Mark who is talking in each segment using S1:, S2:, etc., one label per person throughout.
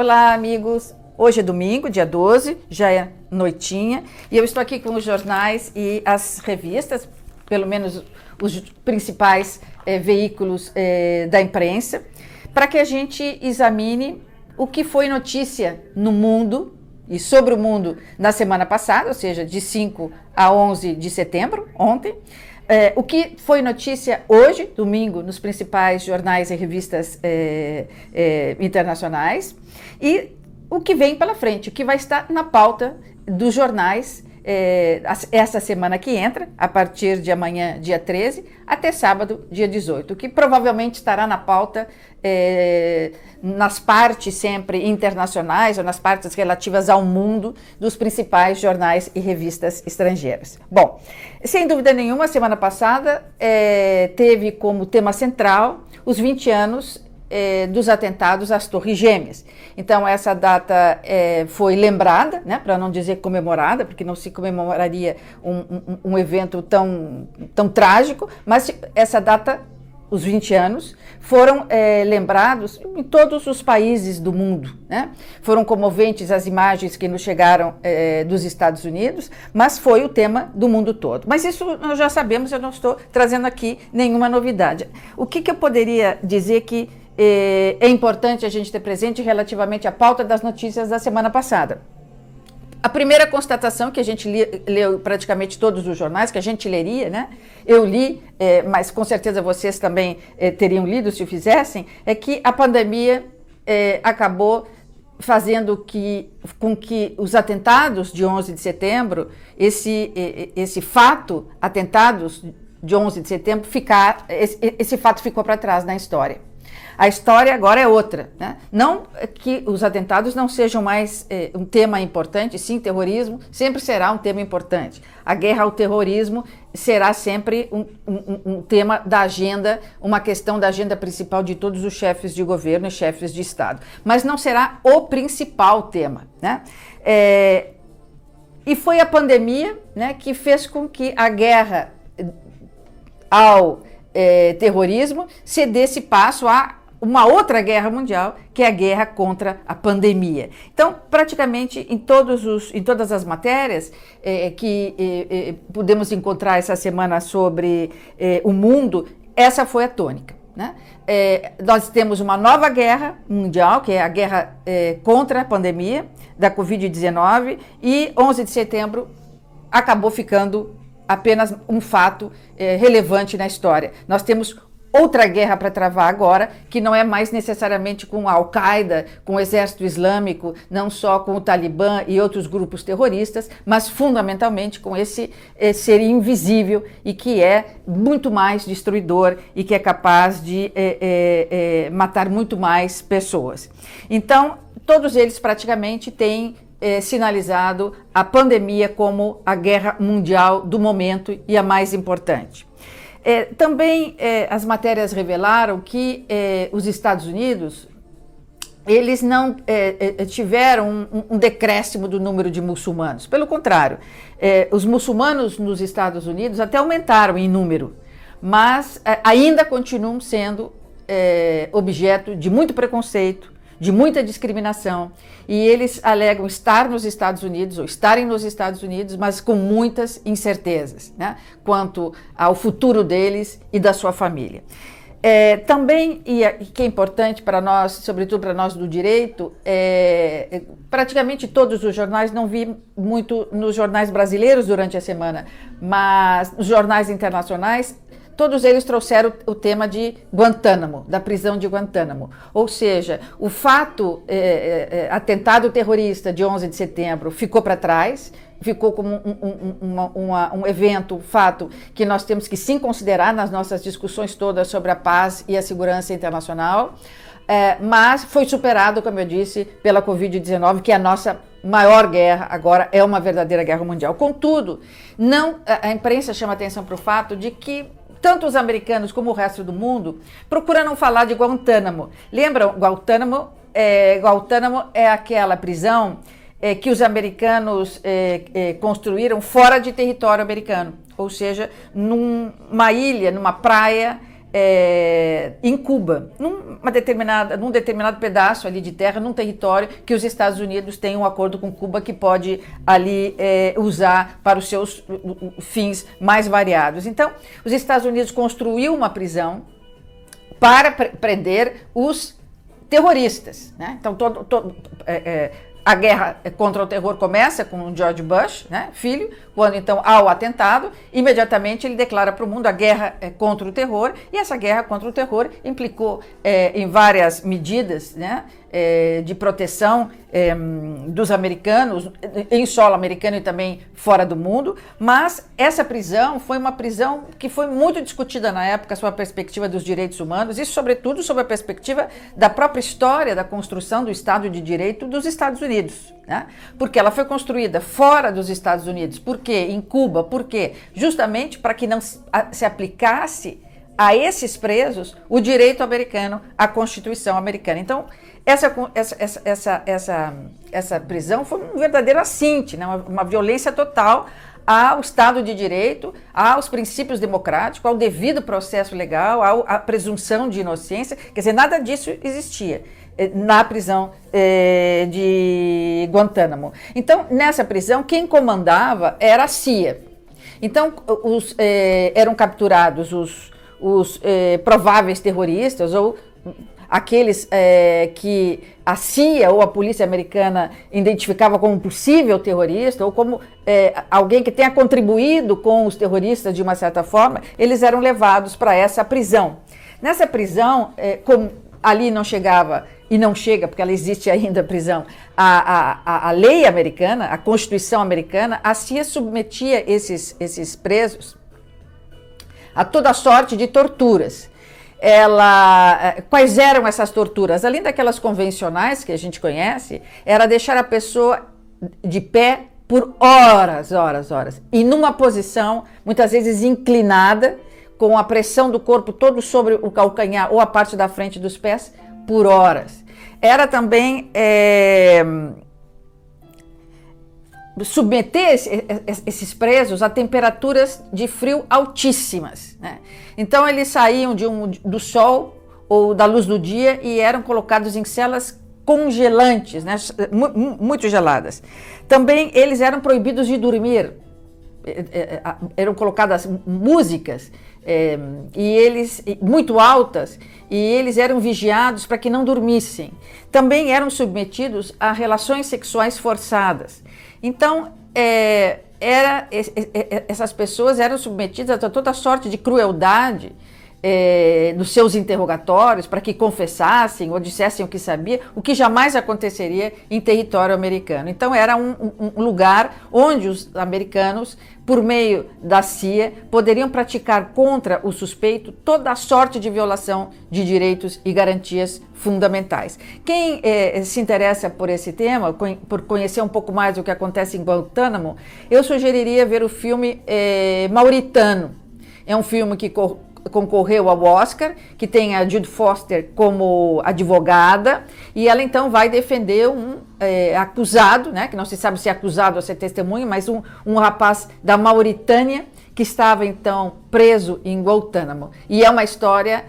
S1: Olá, amigos. Hoje é domingo, dia 12, já é noitinha, e eu estou aqui com os jornais e as revistas, pelo menos os principais eh, veículos eh, da imprensa, para que a gente examine o que foi notícia no mundo e sobre o mundo na semana passada, ou seja, de 5 a 11 de setembro, ontem. É, o que foi notícia hoje, domingo, nos principais jornais e revistas é, é, internacionais, e o que vem pela frente, o que vai estar na pauta dos jornais é, essa semana que entra, a partir de amanhã, dia 13, até sábado, dia 18, que provavelmente estará na pauta é, nas partes sempre internacionais ou nas partes relativas ao mundo dos principais jornais e revistas estrangeiras. Bom, sem dúvida nenhuma, semana passada é, teve como tema central os 20 anos é, dos atentados às Torres Gêmeas. Então, essa data é, foi lembrada, né, para não dizer comemorada, porque não se comemoraria um, um, um, evento tão, tão trágico, mas essa data, os 20 anos, foram é, lembrados em todos os países do mundo. Né? Foram comoventes as imagens que nos chegaram é, dos Estados Unidos, mas foi o tema do mundo todo. Mas isso nós já sabemos, eu não estou trazendo aqui nenhuma novidade. O que, que eu poderia dizer que é, é importante a gente ter presente relativamente à pauta das notícias da semana passada. A primeira constatação que a gente li, leu praticamente todos os jornais, que a gente leria, né? Eu li, é, mas com certeza vocês também é, teriam lido se o fizessem, é que a pandemia é, acabou fazendo que, com que os atentados de 11 de setembro, esse, esse fato, atentados de 11 de setembro, ficar, esse, esse fato ficou para trás na história. A história agora é outra. Né? Não que os atentados não sejam mais eh, um tema importante, sim, terrorismo sempre será um tema importante. A guerra ao terrorismo será sempre um, um, um tema da agenda, uma questão da agenda principal de todos os chefes de governo e chefes de Estado. Mas não será o principal tema. Né? É, e foi a pandemia né, que fez com que a guerra ao é, terrorismo cedesse passo a uma outra guerra mundial, que é a guerra contra a pandemia. Então, praticamente em, todos os, em todas as matérias é, que é, podemos encontrar essa semana sobre o mundo, essa foi a tônica. Né? nós temos uma nova guerra mundial, que é a guerra contra a pandemia da Covid-19, e 11 de setembro acabou ficando apenas um fato relevante na história. Nós temos outra guerra para travar agora, que não é mais necessariamente com a Al-Qaeda, com o exército islâmico, não só com o Talibã e outros grupos terroristas, mas fundamentalmente com esse, ser invisível e que é muito mais destruidor e que é capaz de é, é, matar muito mais pessoas. Então, todos eles praticamente têm é, sinalizado a pandemia como a guerra mundial do momento e a mais importante. É, também é, as matérias revelaram que é, os Estados Unidos eles não é, é, tiveram um, um, decréscimo do número de muçulmanos. Pelo contrário, é, os muçulmanos nos Estados Unidos até aumentaram em número, mas ainda continuam sendo objeto de muito preconceito, de muita discriminação e eles alegam estar nos Estados Unidos ou estarem nos Estados Unidos, mas com muitas incertezas né, quanto ao futuro deles e da sua família. É, também, e que é importante para nós, sobretudo para nós do direito, é, praticamente todos os jornais, não vi muito nos jornais brasileiros durante a semana, mas nos jornais internacionais, todos eles trouxeram o tema de Guantánamo, da prisão de Guantánamo. Ou seja, o fato, é, é, é atentado terrorista de 11 de setembro ficou para trás, ficou como um, um, uma, uma, um evento, um fato que nós temos que sim considerar nas nossas discussões todas sobre a paz e a segurança internacional. É, mas foi superado, como eu disse, pela Covid-19, que é a nossa maior guerra, agora é uma verdadeira guerra mundial. Contudo, não, a imprensa chama atenção para o fato de que tanto os americanos como o resto do mundo procuram não falar de Guantánamo. Lembram? Guantánamo é, Guantánamo é aquela prisão é, que os americanos é, é, construíram fora de território americano, ou seja, numa ilha, numa praia é, em Cuba, numa determinada, num determinado pedaço ali de terra, num território que os Estados Unidos têm um acordo com Cuba que pode ali é, usar para os seus fins mais variados. Então, os Estados Unidos construiu uma prisão para prender os terroristas. Né? Então, todo, todo é, é a guerra contra o terror começa com George Bush, né, filho, quando então há o atentado, imediatamente ele declara para o mundo a guerra é, contra o terror, e essa guerra contra o terror implicou é, em várias medidas, né, é, de proteção é, dos americanos, em solo americano e também fora do mundo, mas essa prisão foi uma prisão que foi muito discutida na época sob a perspectiva dos direitos humanos e, sobretudo, sob a perspectiva da própria história da construção do Estado de Direito dos Estados Unidos. Né? Porque ela foi construída fora dos Estados Unidos. Por quê? Em Cuba. Por quê? Justamente para que não se aplicasse a esses presos o direito americano, a Constituição americana. Então, essa, essa, essa, essa, essa prisão foi um verdadeiro assinte, né? uma, uma violência total ao Estado de Direito, aos princípios democráticos, ao devido processo legal, à presunção de inocência. Quer dizer, nada disso existia eh, na prisão eh, de Guantánamo. Então, nessa prisão, quem comandava era a CIA. Então, os, eh, eram capturados os, os eh, prováveis terroristas ou aqueles é, que a CIA ou a polícia americana identificava como possível terrorista ou como é, alguém que tenha contribuído com os terroristas de uma certa forma, eles eram levados para essa prisão. Nessa prisão, é, como ali não chegava e não chega, porque ela existe ainda a prisão, a, a, a lei americana, a Constituição americana, a CIA submetia esses, esses presos a toda sorte de torturas ela, eh, quais eram essas torturas? Além daquelas convencionais que a gente conhece, era deixar a pessoa de pé por horas, horas, horas, e numa posição muitas vezes inclinada, com a pressão do corpo todo sobre o calcanhar ou a parte da frente dos pés, por horas. Era também é, submeter esses presos a temperaturas de frio altíssimas. Né? Então eles saíam de um, do sol ou da luz do dia e eram colocados em celas congelantes, né? muito geladas. Também eles eram proibidos de dormir. Eram colocadas músicas é, e eles muito altas e eles eram vigiados para que não dormissem. Também eram submetidos a relações sexuais forçadas. Então, é, era, essas pessoas eram submetidas a toda sorte de crueldade é, nos seus interrogatórios para que confessassem ou dissessem o que sabia, o que jamais aconteceria em território americano. Então era um, um, lugar onde os americanos, por meio da CIA, poderiam praticar contra o suspeito toda a sorte de violação de direitos e garantias fundamentais. Quem é, se interessa por esse tema, por conhecer um pouco mais o que acontece em Guantánamo, eu sugeriria ver o filme é, Mauritano. É um filme que concorreu ao Oscar, que tem a Jude Foster como advogada, e ela então vai defender um é, acusado, né, que não se sabe se é acusado ou se é testemunha, mas um, um rapaz da Mauritânia que estava então preso em Guantánamo. E é uma história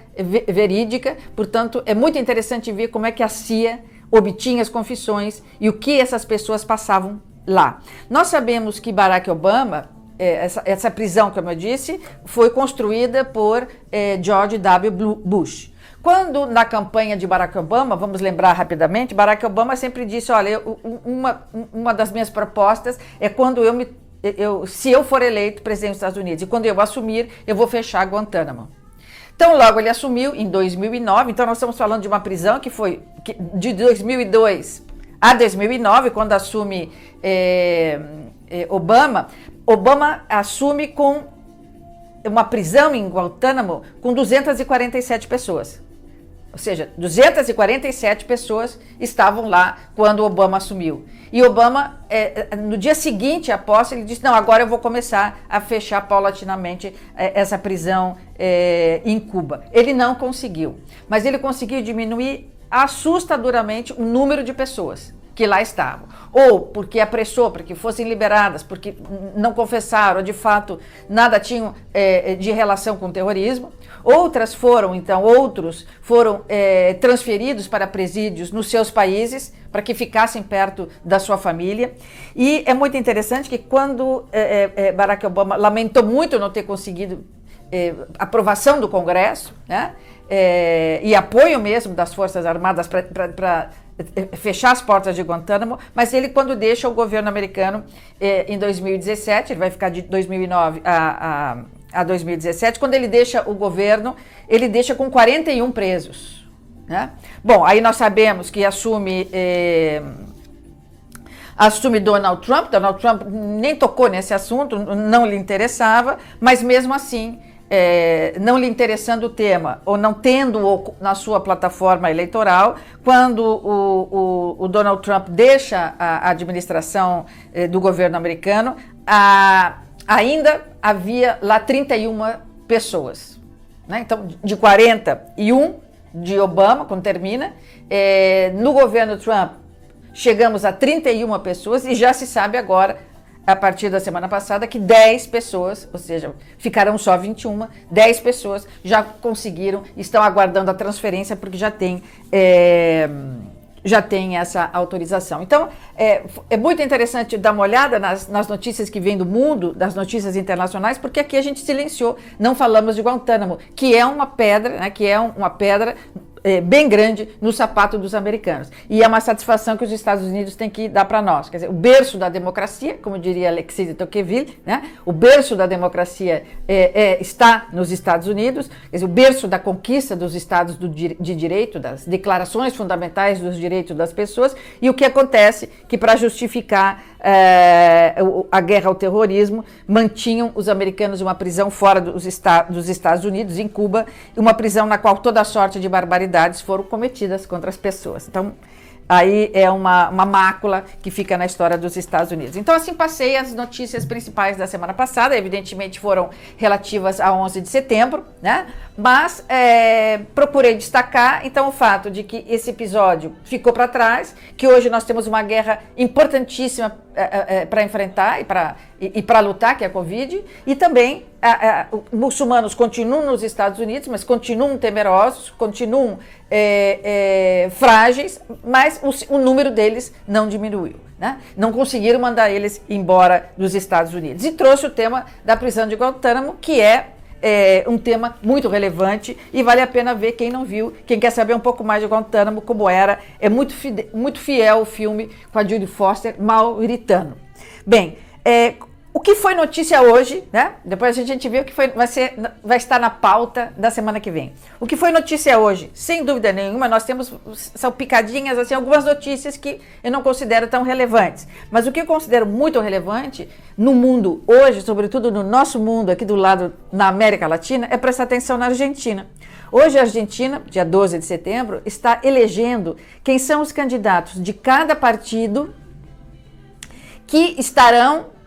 S1: verídica, portanto, é muito interessante ver como é que a CIA obtinha as confissões e o que essas pessoas passavam lá. Nós sabemos que Barack Obama é, essa, essa, prisão, como eu disse, foi construída por é, George W. Bush. Quando na campanha de Barack Obama, vamos lembrar rapidamente, Barack Obama sempre disse: olha, uma, uma das minhas propostas é quando eu me. Eu, se eu for eleito presidente dos Estados Unidos e quando eu assumir, eu vou fechar Guantánamo. Então, logo ele assumiu em 2009. Então, nós estamos falando de uma prisão que foi de 2002 a 2009, quando assume é, é, Obama. Obama assume com uma prisão em Guantánamo com 247 pessoas. Ou seja, 247 pessoas estavam lá quando Obama assumiu. E Obama, é, é, no dia seguinte à posse, ele disse: Não, agora eu vou começar a fechar paulatinamente é, essa prisão em Cuba. Ele não conseguiu, mas ele conseguiu diminuir assustadoramente o número de pessoas que lá estavam. Ou porque apressou para que fossem liberadas, porque não confessaram, de fato, nada tinham é, de relação com o terrorismo. Outras foram, então, outros foram é, transferidos para presídios nos seus países, para que ficassem perto da sua família. E é muito interessante que quando é, é, é Barack Obama lamentou muito não ter conseguido é, aprovação do Congresso, né? É, e apoio mesmo das Forças Armadas para fechar as portas de Guantánamo, mas ele, quando deixa o governo americano em 2017, ele vai ficar de 2009 a, a a 2017, quando ele deixa o governo, ele deixa com 41 presos. Né? Bom, aí nós sabemos que assume. Eh, assume Donald Trump. Donald Trump nem tocou nesse assunto, não lhe interessava, mas mesmo assim, é, não lhe interessando o tema, ou não tendo na sua plataforma eleitoral, quando o, o, o Donald Trump deixa a, administração é, do governo americano, a ainda havia lá 31 pessoas. Né? Então, de 41 de Obama, quando termina, é, no governo Trump chegamos a 31 pessoas e já se sabe agora, a partir da semana passada, que 10 pessoas, ou seja, ficaram só 21, 10 pessoas já conseguiram, estão aguardando a transferência porque já tem. É, já tem essa autorização. Então, é, é, muito interessante dar uma olhada nas, nas, notícias que vêm do mundo, das notícias internacionais, porque aqui a gente silenciou, não falamos de Guantánamo, que é uma pedra, né, que é um, uma pedra é, bem grande no sapato dos americanos. E é uma satisfação que os Estados Unidos têm que dar para nós. Quer dizer, o berço da democracia, como diria Alexis de Tocqueville, né? o berço da democracia é, é, está nos Estados Unidos, quer dizer, o berço da conquista dos Estados do, de Direito, das declarações fundamentais dos direitos das pessoas, e o que acontece que para justificar é, a guerra ao terrorismo, mantinham os americanos uma prisão fora dos, dos Estados Unidos, em Cuba, uma prisão na qual toda sorte de barbaridades foram cometidas contra as pessoas. Então, aí é uma, uma mácula que fica na história dos Estados Unidos. Então, assim, passei as notícias principais da semana passada, evidentemente foram relativas a 11 de setembro, né? Mas é, procurei destacar, então, o fato de que esse episódio ficou para trás, que hoje nós temos uma guerra importantíssima é, é, é para enfrentar e para e, e para lutar, que é a Covid, e também a, a, muçulmanos continuam nos Estados Unidos, mas continuam temerosos, continuam é, é, frágeis, mas o, o, número deles não diminuiu. Né? Não conseguiram mandar eles embora dos Estados Unidos. E trouxe o tema da prisão de Guantánamo, que é é, um tema muito relevante e vale a pena ver quem não viu, quem quer saber um pouco mais de Guantánamo, como era. É muito, muito fiel o filme com a Judy Foster, Mauritano. Bem, é, o que foi notícia hoje, né? Depois a gente vê o que foi, vai, ser, vai estar na pauta da semana que vem. O que foi notícia hoje? Sem dúvida nenhuma, nós temos, são picadinhas, assim, algumas notícias que eu não considero tão relevantes. Mas o que eu considero muito relevante no mundo hoje, sobretudo no nosso mundo, aqui do lado, na América Latina, é prestar atenção na Argentina. Hoje a Argentina, dia 12 de setembro, está elegendo quem são os candidatos de cada partido que estarão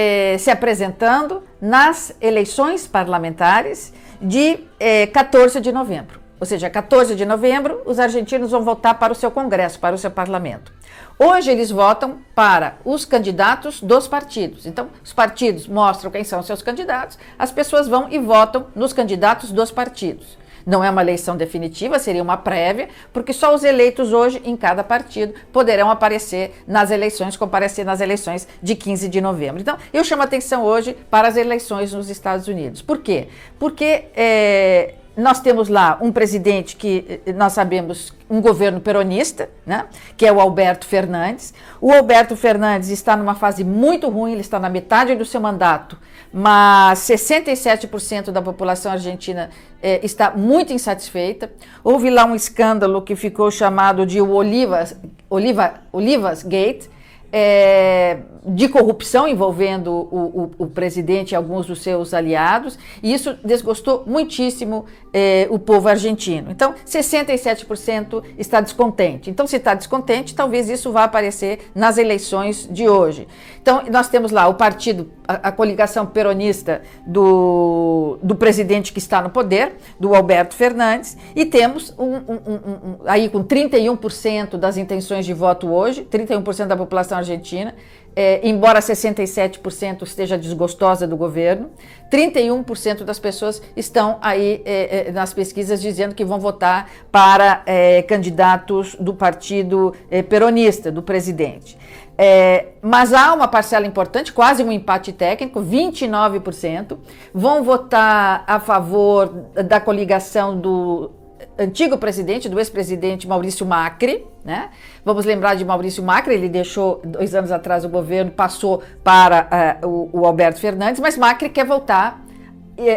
S1: eh, se apresentando nas eleições parlamentares de eh, 14 de novembro. Ou seja, 14 de novembro, os argentinos vão votar para o seu Congresso, para o seu parlamento. Hoje eles votam para os candidatos dos partidos. Então, os partidos mostram quem são seus candidatos, as pessoas vão e votam nos candidatos dos partidos. Não é uma eleição definitiva, seria uma prévia, porque só os eleitos hoje em cada partido poderão aparecer nas eleições, comparecer nas eleições de 15 de novembro. Então, eu chamo a atenção hoje para as eleições nos Estados Unidos. Por quê? Porque é, nós temos lá um presidente que eh, nós sabemos, um governo peronista, né, que é o Alberto Fernandes. O Alberto Fernandes está numa fase muito ruim, ele está na metade do seu mandato mas 67% da população argentina é, está muito insatisfeita. Houve lá um escândalo que ficou chamado de o Olivas, Oliva, Olivas Gate, é, de corrupção envolvendo o, o, o, presidente e alguns dos seus aliados, e isso desgostou muitíssimo eh, o povo argentino. Então, 67% está descontente. Então, se está descontente, talvez isso vá aparecer nas eleições de hoje. Então, nós temos lá o partido, a, a coligação peronista do, do presidente que está no poder, do Alberto Fernandes, e temos um, um, um, aí com 31% das intenções de voto hoje, 31% da população argentina, é, embora 67% esteja desgostosa do governo, 31% das pessoas estão aí é, é, nas pesquisas dizendo que vão votar para é, candidatos do partido é, peronista, do presidente. É, mas há uma parcela importante, quase um empate técnico, 29%, vão votar a favor da coligação do antigo presidente, do ex-presidente Maurício Macri, né? Vamos lembrar de Maurício Macri, ele deixou dois anos atrás o governo, passou para uh, o, o, Alberto Fernandes, mas Macri quer voltar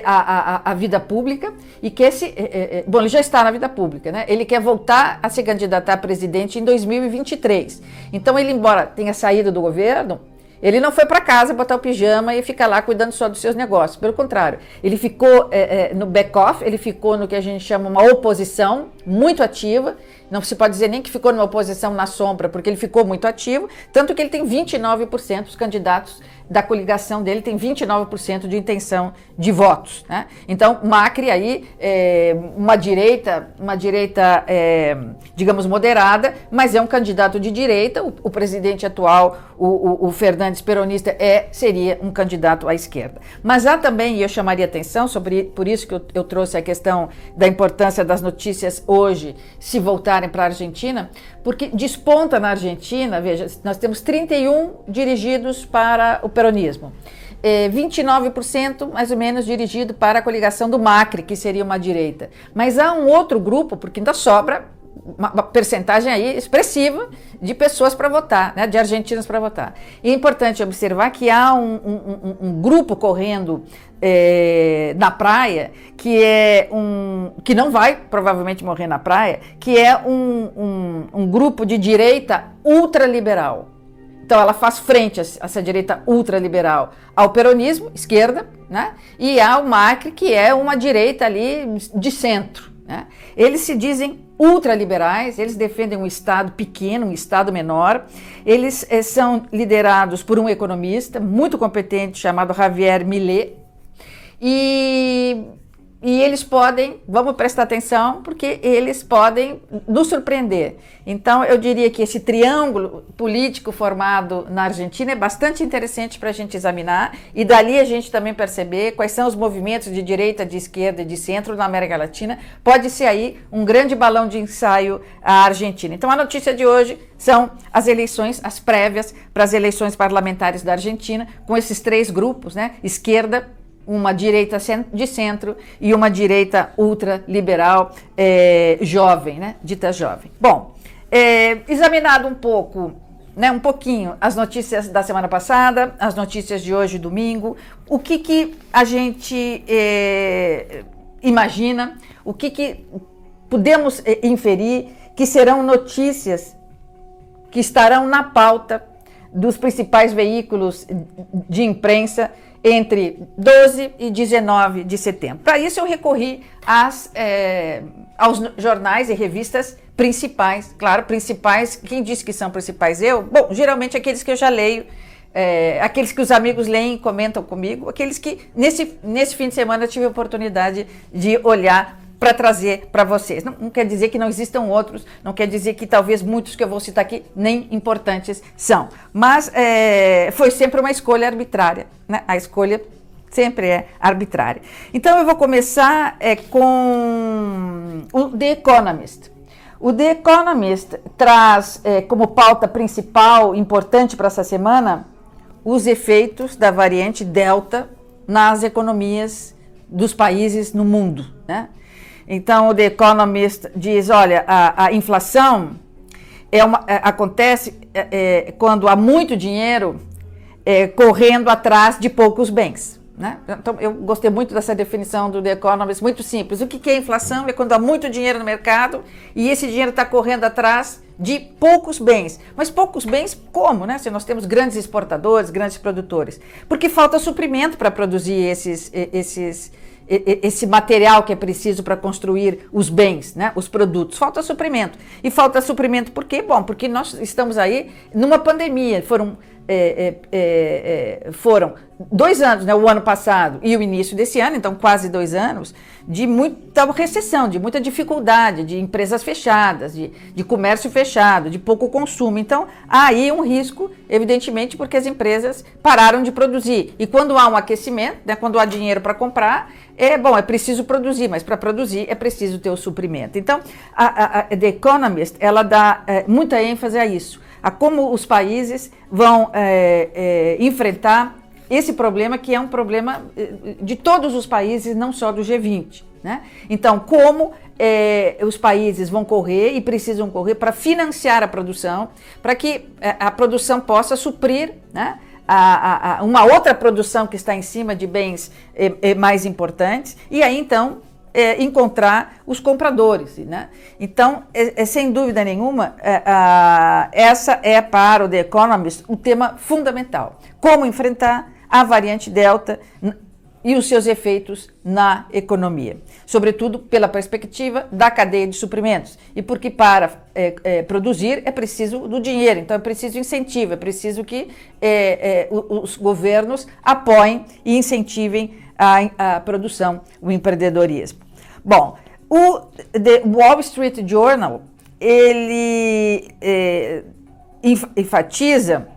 S1: à, vida pública e que esse, eh, eh, bom, ele já está na vida pública, né? Ele quer voltar a se candidatar a presidente em 2023. Então ele, embora tenha saído do governo, ele não foi para casa botar o pijama e ficar lá cuidando só dos seus negócios. Pelo contrário, ele ficou é, é, no back-off, ele ficou no que a gente chama uma oposição muito ativa. Não se pode dizer nem que ficou numa oposição na sombra, porque ele ficou muito ativo. Tanto que ele tem 29% dos candidatos da coligação dele tem 29% de intenção de votos. Né? Então, Macri aí, é, uma direita, uma direita, é, digamos, moderada, mas é um candidato de direita. O, o presidente atual, o, o, o, Fernandes peronista, é, seria um candidato à esquerda. Mas há também, e eu chamaria atenção sobre, por isso que eu, eu trouxe a questão da importância das notícias hoje se voltarem para a Argentina, porque desponta na Argentina, veja, nós temos 31 dirigidos para o peronismo. É, 29% mais ou menos dirigido para a coligação do Macri, que seria uma direita. Mas há um outro grupo, porque ainda sobra uma, percentagem aí expressiva de pessoas para votar, né, de argentinos para votar. E é importante observar que há um, um, um grupo correndo é, na praia, que é um que não vai provavelmente morrer na praia, que é um, um, um grupo de direita ultraliberal. Então ela faz frente a essa direita ultraliberal ao peronismo, esquerda, né? E ao Macri, que é uma direita ali de centro. Né? Eles se dizem ultraliberais, eles defendem um Estado pequeno, um Estado menor. Eles eh, são liderados por um economista muito competente chamado Javier Millet, e, e eles podem, vamos prestar atenção, porque eles podem nos surpreender. Então, eu diria que esse triângulo político formado na Argentina é bastante interessante para a gente examinar e dali a gente também perceber quais são os movimentos de direita, de esquerda e de centro na América Latina. Pode ser aí um grande balão de ensaio a Argentina. Então, a notícia de hoje são as eleições, as prévias para as eleições parlamentares da Argentina, com esses três grupos, né? Esquerda, uma direita de centro e uma direita ultraliberal é, jovem, né? dita jovem. Bom, é, examinado um pouco, né, um pouquinho as notícias da semana passada, as notícias de hoje, domingo, o que, que a gente é, imagina, o que, que podemos é, inferir que serão notícias que estarão na pauta dos principais veículos de imprensa entre 12 e 19 de setembro. Para isso, eu recorri às, é, aos jornais e revistas principais, claro, principais. Quem disse que são principais? Eu? Bom, geralmente aqueles que eu já leio, é, aqueles que os amigos leem e comentam comigo, aqueles que nesse, nesse fim de semana eu tive a oportunidade de olhar para trazer para vocês. Não, não, quer dizer que não existam outros, não quer dizer que talvez muitos que eu vou citar aqui nem importantes são. Mas é, foi sempre uma escolha arbitrária. Né? A escolha sempre é arbitrária. Então eu vou começar é, com o The Economist. O The Economist traz é, como pauta principal, importante para essa semana, os efeitos da variante Delta nas economias dos países no mundo. Né? Então, o The Economist diz: olha, a, a inflação é uma, é, acontece é, é, quando há muito dinheiro é, correndo atrás de poucos bens. Né? Então, eu gostei muito dessa definição do The Economist, muito simples. O que é inflação? É quando há muito dinheiro no mercado e esse dinheiro está correndo atrás de poucos bens. Mas poucos bens como, né? Se nós temos grandes exportadores, grandes produtores. Porque falta suprimento para produzir esses, esses, esse material que é preciso para construir os bens, né? os produtos. Falta suprimento. E falta suprimento por quê? Bom, porque nós estamos aí numa pandemia. Foram é, é, é, foram dois anos, né, o ano passado e o início desse ano, então quase dois anos, de muita recessão, de muita dificuldade, de empresas fechadas, de, de comércio fechado, de pouco consumo. Então, há aí um risco, evidentemente, porque as empresas pararam de produzir. E quando há um aquecimento, né, quando há dinheiro para comprar, é bom, é preciso produzir, mas para produzir é preciso ter o suprimento. Então, a, a, a The Economist, ela dá é, muita ênfase a isso a como os países vão é, é, enfrentar esse problema, que é um problema é, de todos os países, não só do G20. Né? Então, como é, os países vão correr e precisam correr para financiar a produção, para que é, a produção possa suprir né, a, a, uma outra produção que está em cima de bens é, mais importantes, e aí então é, encontrar os compradores. Né? Então, é, é, sem dúvida nenhuma, é, a, essa é para o The Economist um tema fundamental. Como enfrentar a variante Delta e os seus efeitos na economia, sobretudo pela perspectiva da cadeia de suprimentos e porque para é, é, produzir é preciso do dinheiro, então é preciso incentivo, é preciso que é, é os governos apoiem e incentivem a, a produção, o empreendedorismo. Bom, o The Wall Street Journal ele é, enfatiza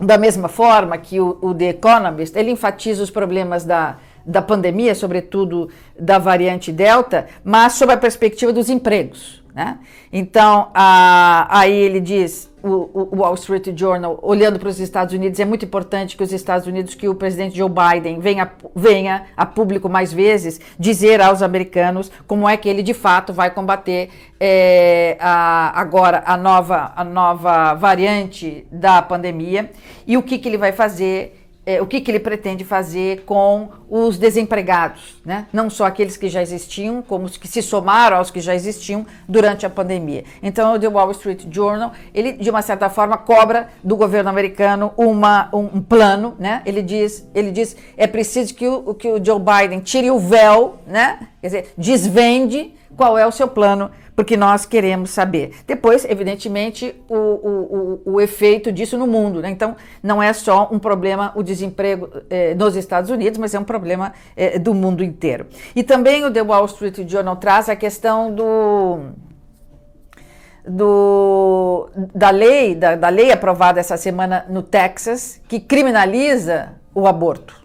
S1: da mesma forma que o, o, The Economist, ele enfatiza os problemas da, da pandemia, sobretudo da variante Delta, mas sob a perspectiva dos empregos. Né? Então, a, aí ele diz o, o, Wall Street Journal, olhando para os Estados Unidos, é muito importante que os Estados Unidos, que o presidente Joe Biden venha, venha a público mais vezes dizer aos americanos como é que ele de fato vai combater é, a, agora a nova, a nova variante da pandemia e o que, que ele vai fazer é, o que, que ele pretende fazer com os desempregados, né? não só aqueles que já existiam, como os que se somaram aos que já existiam durante a pandemia. Então, o The Wall Street Journal, ele, de uma certa forma, cobra do governo americano uma, um, um plano, né? ele, diz, ele diz é preciso que o, que o Joe Biden tire o véu, né? quer dizer, desvende qual é o seu plano porque nós queremos saber. Depois, evidentemente, o, o, o, o efeito disso no mundo. Né? Então, não é só um problema o desemprego eh, nos Estados Unidos, mas é um problema eh, do mundo inteiro. E também o The Wall Street Journal traz a questão do. Do, da lei da, da lei aprovada essa semana no Texas que criminaliza o aborto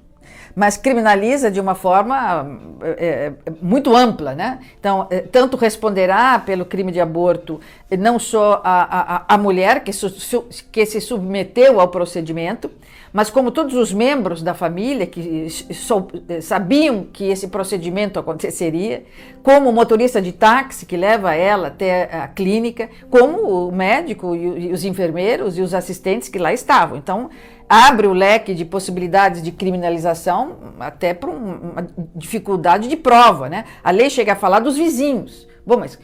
S1: mas criminaliza de uma forma é, muito ampla, né? Então, é, tanto responderá pelo crime de aborto não só a, a, a mulher que, su, que se submeteu ao procedimento, mas como todos os membros da família que so, sabiam que esse procedimento aconteceria, como o motorista de táxi que leva ela até a clínica, como o médico e os enfermeiros e os assistentes que lá estavam. Então, abre o leque de possibilidades de criminalização até para uma dificuldade de prova, né? A lei chega a falar dos vizinhos. Bom, mas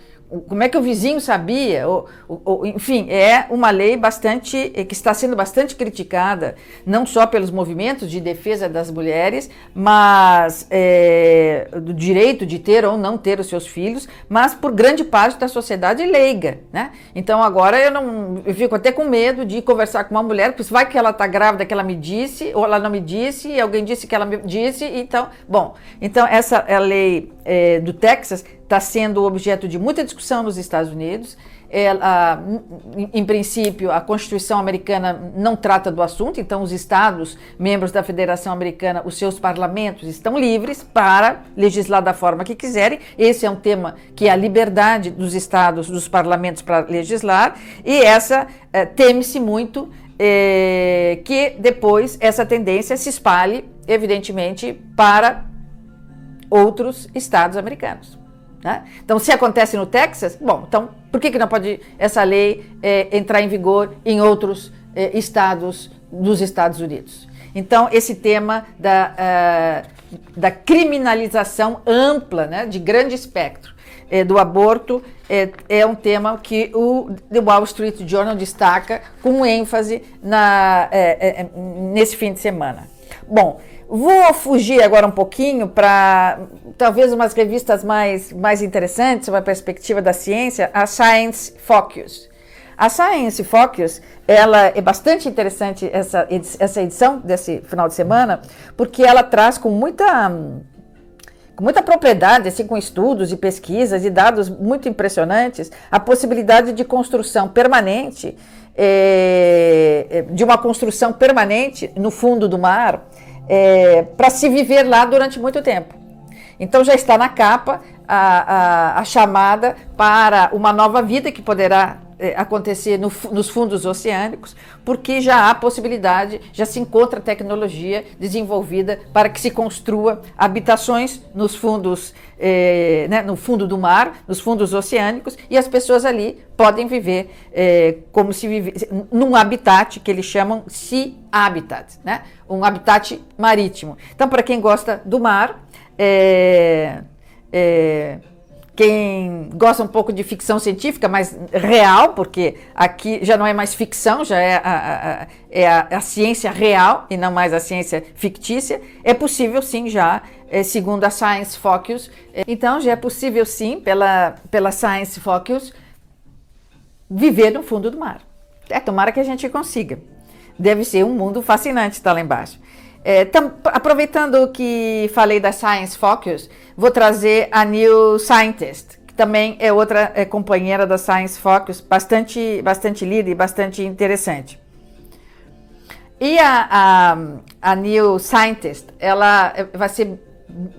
S1: como é que o vizinho sabia? Ou, ou, enfim, é uma lei bastante eh, que está sendo bastante criticada, não só pelos movimentos de defesa das mulheres, mas é, do direito de ter ou não ter os seus filhos, mas por grande parte da sociedade leiga, né? Então agora eu não, eu fico até com medo de conversar com uma mulher, porque vai que ela está grávida, que ela me disse, ou ela não me disse, e alguém disse que ela me disse, então, bom, então essa é a lei é, do Texas está sendo objeto de muita discussão nos Estados Unidos. Ela, em princípio, a Constituição americana não trata do assunto, então os estados, membros da Federação Americana, os seus parlamentos estão livres para legislar da forma que quiserem. Esse é um tema que é a liberdade dos estados, dos parlamentos para legislar, e essa é, teme-se muito é, que depois essa tendência se espalhe, evidentemente, para outros estados americanos. Né? Então, se acontece no Texas, bom, então por que, que não pode essa lei é, entrar em vigor em outros é, estados dos Estados Unidos? Então, esse tema da, uh, da criminalização ampla, né, de grande espectro, é, do aborto é, é, um tema que o The Wall Street Journal destaca com ênfase na, é, nesse fim de semana. Bom, vou fugir agora um pouquinho para talvez umas revistas mais, mais interessantes, uma perspectiva da ciência, a Science Focus. A Science Focus, ela é bastante interessante essa, essa edição desse final de semana, porque ela traz com muita com muita propriedade, assim, com estudos e pesquisas e dados muito impressionantes, a possibilidade de construção permanente, é, de uma construção permanente no fundo do mar, é, para se viver lá durante muito tempo. Então já está na capa a, a, a chamada para uma nova vida que poderá acontecer no, nos fundos oceânicos, porque já há possibilidade, já se encontra tecnologia desenvolvida para que se construa habitações nos fundos, eh, né, no fundo do mar, nos fundos oceânicos, e as pessoas ali podem viver eh, como se vive num habitat que eles chamam Sea Habitat, né, um habitat marítimo. Então, para quem gosta do mar, é, quem gosta um pouco de ficção científica, mas real, porque aqui já não é mais ficção, já é a, a, é a, a ciência real e não mais a ciência fictícia, é possível sim já, é, segundo a Science Focus. É, então já é possível sim, pela, pela Science Focus, viver no fundo do mar. É, tomara que a gente consiga. Deve ser um mundo fascinante estar lá embaixo. É, tam, aproveitando que falei da Science Focus, vou trazer a New Scientist, que também é outra é, companheira da Science Focus, bastante, bastante lida e bastante interessante. E a, a, a New Scientist, ela é, vai ser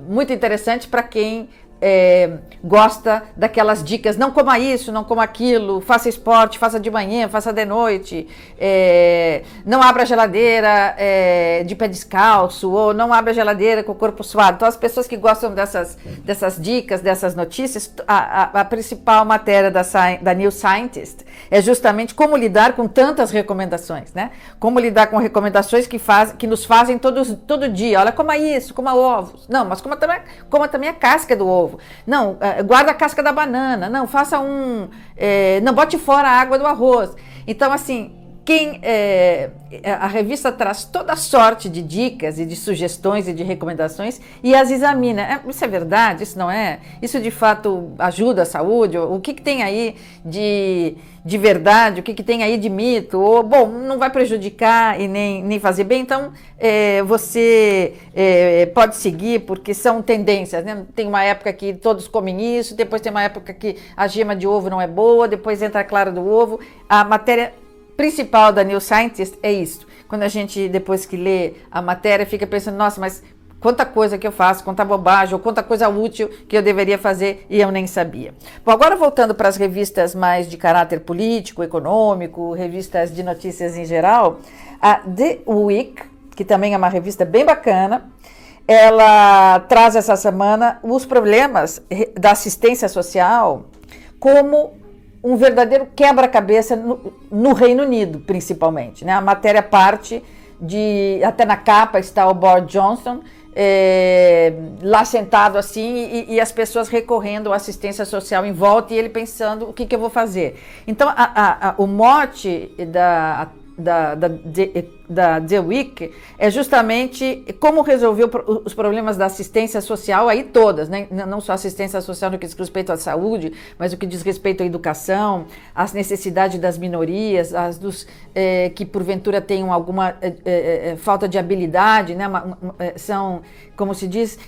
S1: muito interessante para quem é, gosta daquelas dicas, não coma isso, não coma aquilo, faça esporte, faça de manhã, faça de noite, é, não abra a geladeira é, de pé descalço, ou não abra a geladeira com o corpo suado. Então, as pessoas que gostam dessas, dessas dicas, dessas notícias, a, a, a principal matéria da, da New Scientist é justamente como lidar com tantas recomendações, né? Como lidar com recomendações que, faz, que nos fazem todos, todo dia. Olha, coma isso, coma ovos. Não, mas coma também, coma também a casca do ovo. Não, é, guarda a casca da banana. Não, faça um. É, não bote fora a água do arroz. Então, assim, quem é, a revista traz toda sorte de dicas e de sugestões e de recomendações e as examina. É, isso é verdade? Isso não é? Isso de fato ajuda a saúde? O que, que tem aí de, de verdade? O que, que tem aí de mito? Ou, bom, não vai prejudicar e nem, nem fazer bem, então é, você é, pode seguir, porque são tendências. Né? Tem uma época que todos comem isso, depois tem uma época que a gema de ovo não é boa, depois entra a clara do ovo. A matéria principal da New Scientist é isso. Quando a gente, depois que lê a matéria, fica pensando, nossa, mas quanta coisa que eu faço, quanta bobagem, ou quanta coisa útil que eu deveria fazer e eu nem sabia. Bom, agora voltando para as revistas mais de caráter político, econômico, revistas de notícias em geral, a The Week, que também é uma revista bem bacana, ela traz essa semana os problemas da assistência social como um verdadeiro quebra-cabeça no, no, Reino Unido, principalmente. Né? A matéria parte de. Até na capa está o Boris Johnson. É, lá sentado assim e, e, as pessoas recorrendo à assistência social em volta e ele pensando o que, que eu vou fazer. Então, a, a, a, o mote da, da, da, de, da The Week é justamente como resolver os problemas da assistência social aí todas, né? não só assistência social no que diz respeito à saúde, mas o que diz respeito à educação, às necessidades das minorias, as dos é, que porventura tenham alguma é, é, falta de habilidade, né? São, como se diz,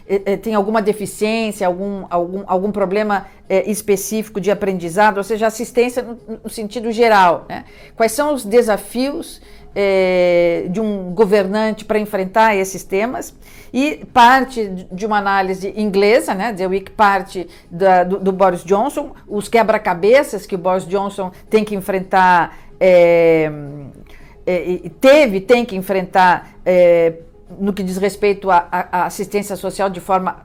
S1: tem alguma deficiência, algum, algum, algum problema específico de aprendizado, ou seja, assistência no, no sentido geral. Né? Quais são os desafios é, de um governante para enfrentar esses temas. E parte de uma análise inglesa, né, The Week parte da, do, do, Boris Johnson, os quebra-cabeças que o Boris Johnson tem que enfrentar, é, é, teve, tem que enfrentar no que diz respeito à assistência social de forma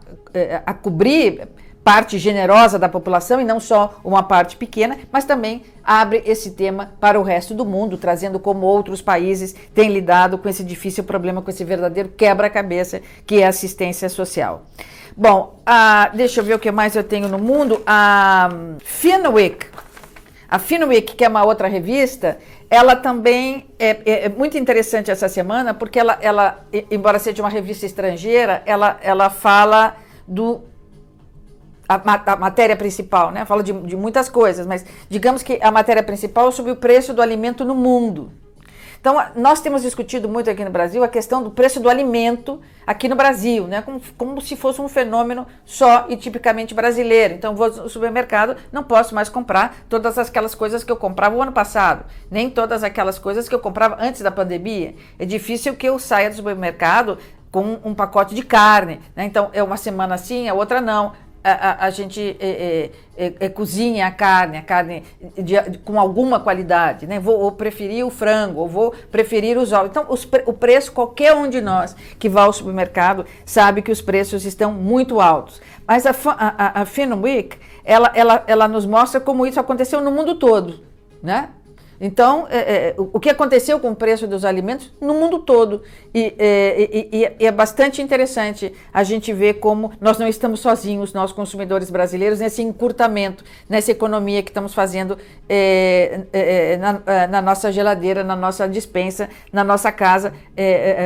S1: a cobrir parte generosa da população e não só uma parte pequena, mas também abre esse tema para o resto do mundo, trazendo como outros países têm lidado com esse difícil problema, com esse verdadeiro quebra-cabeça que é a assistência social. Bom, uh, deixa eu ver o que mais eu tenho no mundo. A Finwick, a Finwick, que é uma outra revista, ela também é, é, é, muito interessante essa semana, porque ela, ela, embora seja uma revista estrangeira, ela, ela fala do a, a, matéria principal, né? Fala de, de muitas coisas, mas digamos que a matéria principal é sobre o preço do alimento no mundo. Então, nós temos discutido muito aqui no Brasil a questão do preço do alimento aqui no Brasil, né? como, como se fosse um fenômeno só e tipicamente brasileiro. Então, vou no supermercado, não posso mais comprar todas aquelas coisas que eu comprava o ano passado, nem todas aquelas coisas que eu comprava antes da pandemia. É difícil que eu saia do supermercado com um pacote de carne. Né? Então, é uma semana sim, a outra não a, a, a gente é, é, é, cozinha a carne, a carne de, de, com alguma qualidade, né? Vou ou preferir o frango, ou vou preferir os ovos. Então, os, o preço, qualquer um de nós que vá ao supermercado sabe que os preços estão muito altos. Mas a, a, a ela, ela, ela nos mostra como isso aconteceu no mundo todo, né? Então, é, é, o que aconteceu com o preço dos alimentos no mundo todo. E, é, e, é bastante interessante a gente ver como nós não estamos sozinhos, nós consumidores brasileiros, nesse encurtamento, nessa economia que estamos fazendo é, é, é na, na, nossa geladeira, na nossa dispensa, na nossa casa.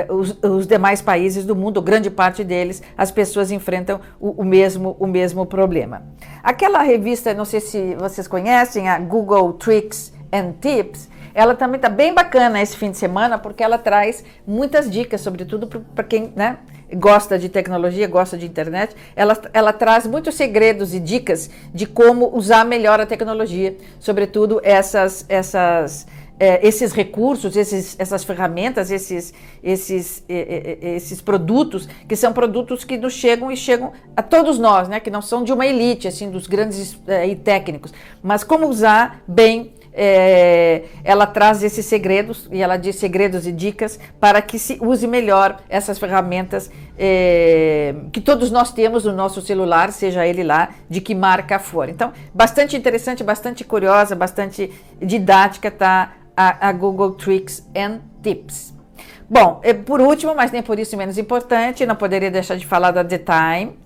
S1: Os, os, demais países do mundo, grande parte deles, as pessoas enfrentam o, o, mesmo, o mesmo problema. Aquela revista, não sei se vocês conhecem, a Google Tricks and Tips, ela também está bem bacana esse fim de semana, porque ela traz muitas dicas, sobretudo para quem né, gosta de tecnologia, gosta de internet. Ela, ela traz muitos segredos e dicas de como usar melhor a tecnologia, sobretudo essas, essas, é, esses recursos, esses, essas ferramentas, esses, esses, esses produtos, que são produtos que nos chegam e chegam a todos nós, né, que não são de uma elite, assim, dos grandes é, técnicos, mas como usar bem é, ela traz esses segredos, e ela diz segredos e dicas, para que se use melhor essas ferramentas é, que todos nós temos no nosso celular, seja ele lá de que marca for. Então, bastante interessante, bastante curiosa, bastante didática está a, a Google Tricks and Tips. Bom, é, por último, mas nem por isso menos importante, não poderia deixar de falar da The Time,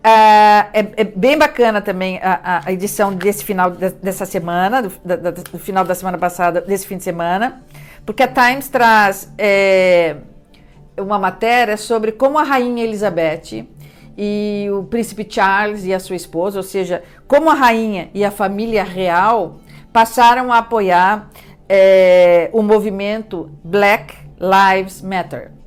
S1: Uh, é, é, bem bacana também a, a, edição desse final de, dessa semana, do, da, do, final da semana passada, desse fim de semana, porque a Times traz é, uma matéria sobre como a rainha Elizabeth e o príncipe Charles e a sua esposa, ou seja, como a rainha e a família real passaram a apoiar é, o movimento Black Lives Matter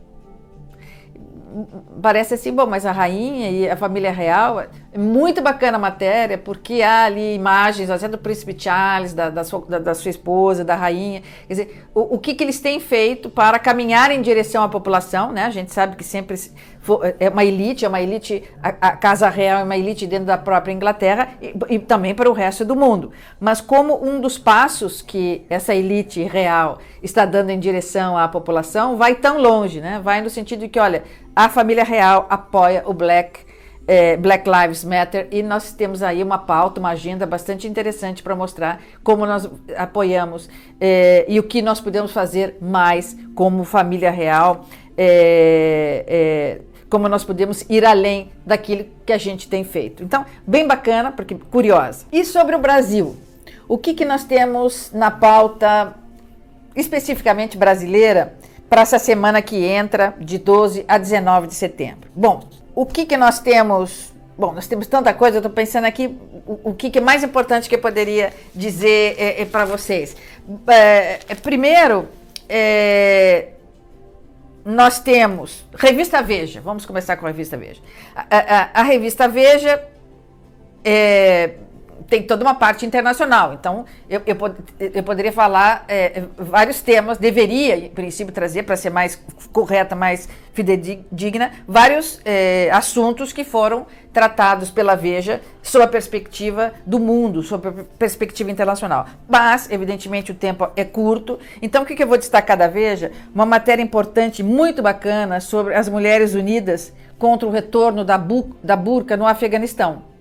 S1: parece assim, bom, mas a rainha e a família real, muito bacana a matéria, porque há ali imagens até do príncipe Charles, da, da, sua, da, da sua, esposa, da rainha. Quer dizer, o, o que, que eles têm feito para caminhar em direção à população, né? A gente sabe que sempre é uma elite, é uma elite, a, a, Casa Real é uma elite dentro da própria Inglaterra e, e, também para o resto do mundo. Mas como um dos passos que essa elite real está dando em direção à população vai tão longe, né? Vai no sentido de que, olha, a família real apoia o Black, é, Black Lives Matter e nós temos aí uma pauta, uma agenda bastante interessante para mostrar como nós apoiamos é, e o que nós podemos fazer mais como família real. É, como nós podemos ir além daquilo que a gente tem feito. Então, bem bacana, porque curiosa. E sobre o Brasil? O que, que nós temos na pauta especificamente brasileira para essa semana que entra de 12 a 19 de setembro? Bom, o que, que nós temos? Bom, nós temos tanta coisa, eu estou pensando aqui o, o que, que, é mais importante que eu poderia dizer é, é para vocês. É, é primeiro, é, nós temos revista Veja, vamos começar com a revista Veja. A, a, a revista Veja é, tem toda uma parte internacional, então eu, eu, eu poderia falar é, vários temas, deveria, em princípio, trazer para ser mais correta, mais fidedigna, vários é, assuntos que foram tratados pela Veja sob a perspectiva do mundo, sob a perspectiva internacional. Mas, evidentemente, o tempo é curto. Então, o que, que eu vou destacar da Veja? Uma matéria importante, muito bacana, sobre as mulheres unidas contra o retorno da, bu da burca no Afeganistão.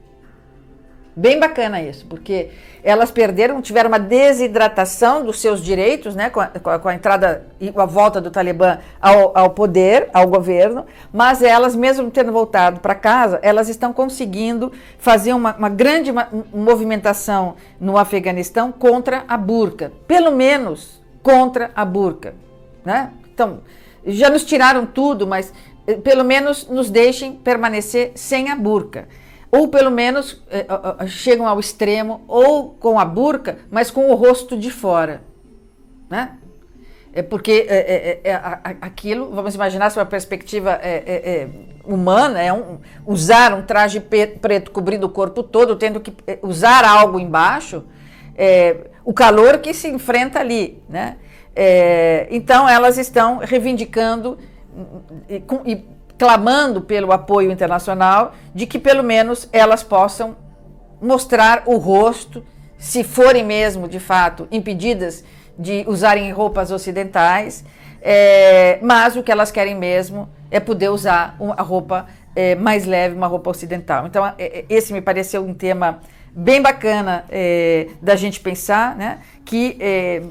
S1: Bem bacana isso, porque elas perderam, tiveram uma desidratação dos seus direitos, né, com a, com a entrada e a volta do Talibã ao, ao, poder, ao governo, mas elas, mesmo tendo voltado para casa, elas estão conseguindo fazer uma, uma grande uma, movimentação no Afeganistão contra a burca, pelo menos contra a burca. Né? Então, já nos tiraram tudo, mas eh, pelo menos nos deixem permanecer sem a burca ou pelo menos é, chegam ao extremo, ou com a burca, mas com o rosto de fora. Né? É porque é, é, é aquilo, vamos imaginar, se uma perspectiva é, humana, é um, usar um traje preto cobrindo o corpo todo, tendo que usar algo embaixo, o calor que se enfrenta ali. Né? então, elas estão reivindicando e, e clamando pelo apoio internacional de que pelo menos elas possam mostrar o rosto, se forem mesmo de fato impedidas de usarem roupas ocidentais, é, mas o que elas querem mesmo é poder usar a roupa é, mais leve, uma roupa ocidental. Então, é, é, esse me pareceu um tema bem bacana é, da gente pensar, né? que é,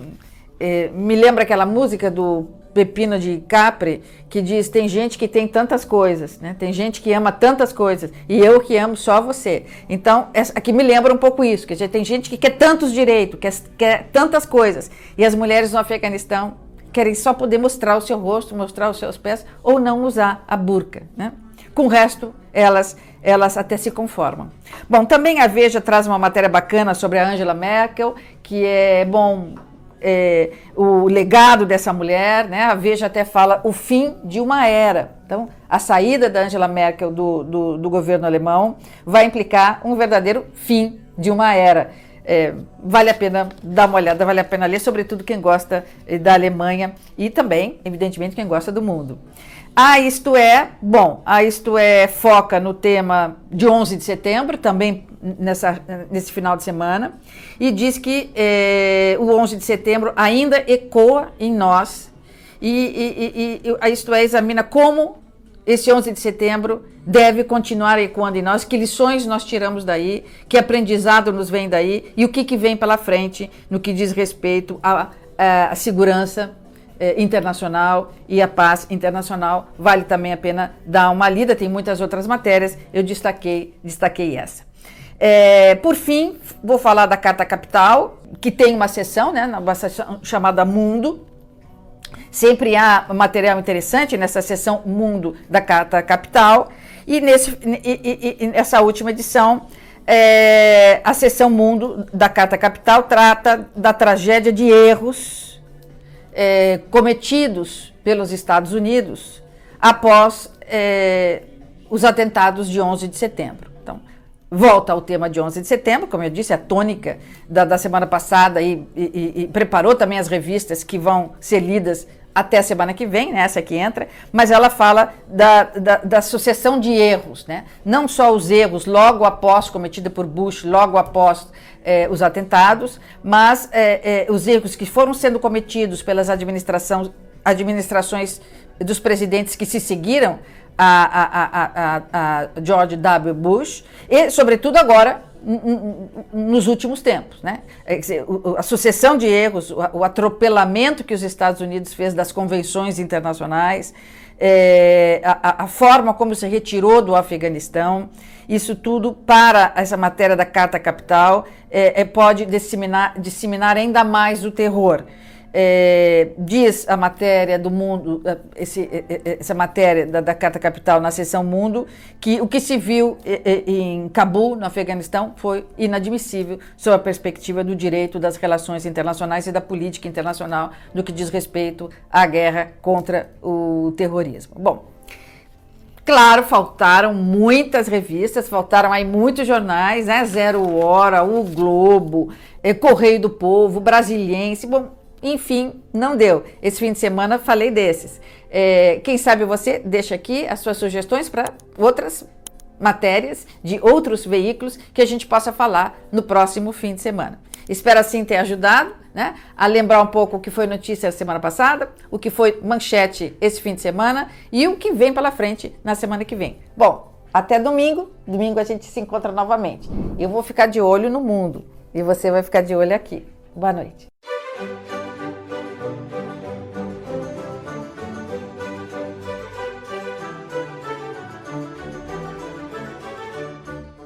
S1: me lembra aquela música do Pepino de Capri, que diz: tem gente que tem tantas coisas, né? tem gente que ama tantas coisas, e eu que amo só você. Então, essa, aqui me lembra um pouco isso: que tem gente que quer tantos direitos, quer, quer tantas coisas, e as mulheres no Afeganistão querem só poder mostrar o seu rosto, mostrar os seus pés, ou não usar a burca. Né? Com o resto, elas, elas até se conformam. Bom, também a Veja traz uma matéria bacana sobre a Angela Merkel, que é, bom, é, o legado dessa mulher, né? A Veja até fala o fim de uma era. Então, a saída da Angela Merkel do, do, do governo alemão vai implicar um verdadeiro fim de uma era. É, vale a pena dar uma olhada, vale a pena ler, sobretudo quem gosta eh, da Alemanha e também, evidentemente, quem gosta do mundo. A Isto É, bom, a Isto É foca no tema de 11 de setembro, também nessa, nesse final de semana, e diz que é, o 11 de setembro ainda ecoa em nós, e, e, e, a Isto É examina como esse 11 de setembro deve continuar ecoando em nós, que lições nós tiramos daí, que aprendizado nos vem daí, e o que, que vem pela frente no que diz respeito à segurança eh, internacional e a paz internacional. Vale também a pena dar uma lida, tem muitas outras matérias, eu destaquei, destaquei essa. É, por fim, vou falar da Carta Capital, que tem uma sessão, né, uma sessão chamada Mundo. Sempre há material interessante nessa sessão Mundo da Carta Capital. E, nesse, e, e, e nessa última edição, é, a sessão Mundo da Carta Capital trata da tragédia de erros é, cometidos pelos Estados Unidos após é, os atentados de 11 de setembro. Então, volta ao tema de 11 de setembro, como eu disse, a tônica da, da semana passada e, e, e, preparou também as revistas que vão ser lidas até a semana que vem, né, essa que entra, mas ela fala da, da, da, sucessão de erros, né? não só os erros logo após cometida por Bush, logo após é, os atentados, mas é, é, os erros que foram sendo cometidos pelas administrações, administrações dos presidentes que se seguiram a, a, a, a George W. Bush e, sobretudo, agora nos últimos tempos. Né? A sucessão de erros, o atropelamento que os Estados Unidos fez das convenções internacionais, é, a, forma como se retirou do Afeganistão, isso tudo para essa matéria da Carta Capital é, é, pode disseminar, disseminar ainda mais o terror. É, diz a matéria do mundo, é, esse, é, essa matéria da, da, Carta Capital na seção Mundo, que o que se viu em Cabul, no Afeganistão, foi inadmissível sob a perspectiva do direito das relações internacionais e da política internacional no que diz respeito à guerra contra o terrorismo. Bom, Claro, faltaram muitas revistas, faltaram aí muitos jornais, né? Zero Hora, O Globo, Correio do Povo, Brasiliense. Bom, enfim, não deu. Esse fim de semana falei desses. É, quem sabe você deixa aqui as suas sugestões para outras matérias de outros veículos que a gente possa falar no próximo fim de semana. Espero assim ter ajudado né, a lembrar um pouco o que foi notícia semana passada, o que foi manchete esse fim de semana e o que vem pela frente na semana que vem. Bom, Até domingo. Domingo a gente se encontra novamente. Eu vou ficar de olho no mundo e você vai ficar de olho aqui. Boa noite.